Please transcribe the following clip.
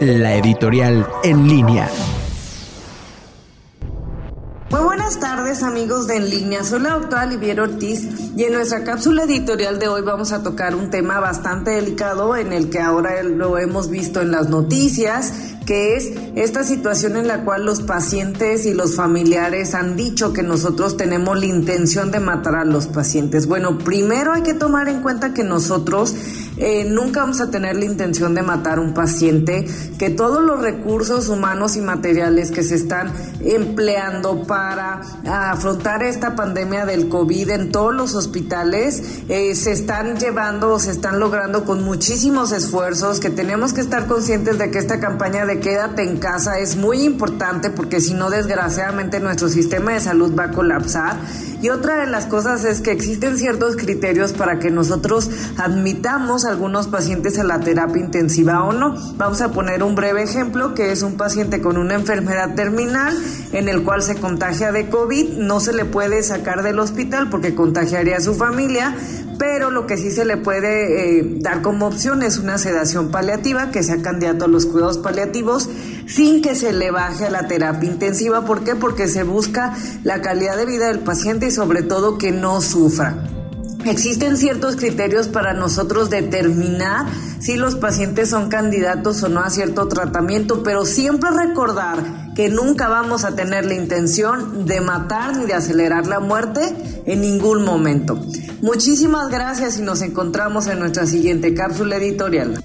la editorial en línea. Muy buenas tardes amigos de En Línea, soy la doctora Olivier Ortiz y en nuestra cápsula editorial de hoy vamos a tocar un tema bastante delicado en el que ahora lo hemos visto en las noticias, que es esta situación en la cual los pacientes y los familiares han dicho que nosotros tenemos la intención de matar a los pacientes. Bueno, primero hay que tomar en cuenta que nosotros eh, nunca vamos a tener la intención de matar a un paciente, que todos los recursos humanos y materiales que se están empleando para afrontar esta pandemia del COVID en todos los hospitales eh, se están llevando, se están logrando con muchísimos esfuerzos, que tenemos que estar conscientes de que esta campaña de quédate en casa es muy importante porque si no, desgraciadamente, nuestro sistema de salud va a colapsar. Y otra de las cosas es que existen ciertos criterios para que nosotros admitamos algunos pacientes a la terapia intensiva o no. Vamos a poner un breve ejemplo que es un paciente con una enfermedad terminal en el cual se contagia de COVID, no se le puede sacar del hospital porque contagiaría a su familia, pero lo que sí se le puede eh, dar como opción es una sedación paliativa, que sea candidato a los cuidados paliativos, sin que se le baje a la terapia intensiva. ¿Por qué? Porque se busca la calidad de vida del paciente y sobre todo que no sufra. Existen ciertos criterios para nosotros determinar si los pacientes son candidatos o no a cierto tratamiento, pero siempre recordar que nunca vamos a tener la intención de matar ni de acelerar la muerte en ningún momento. Muchísimas gracias y nos encontramos en nuestra siguiente cápsula editorial.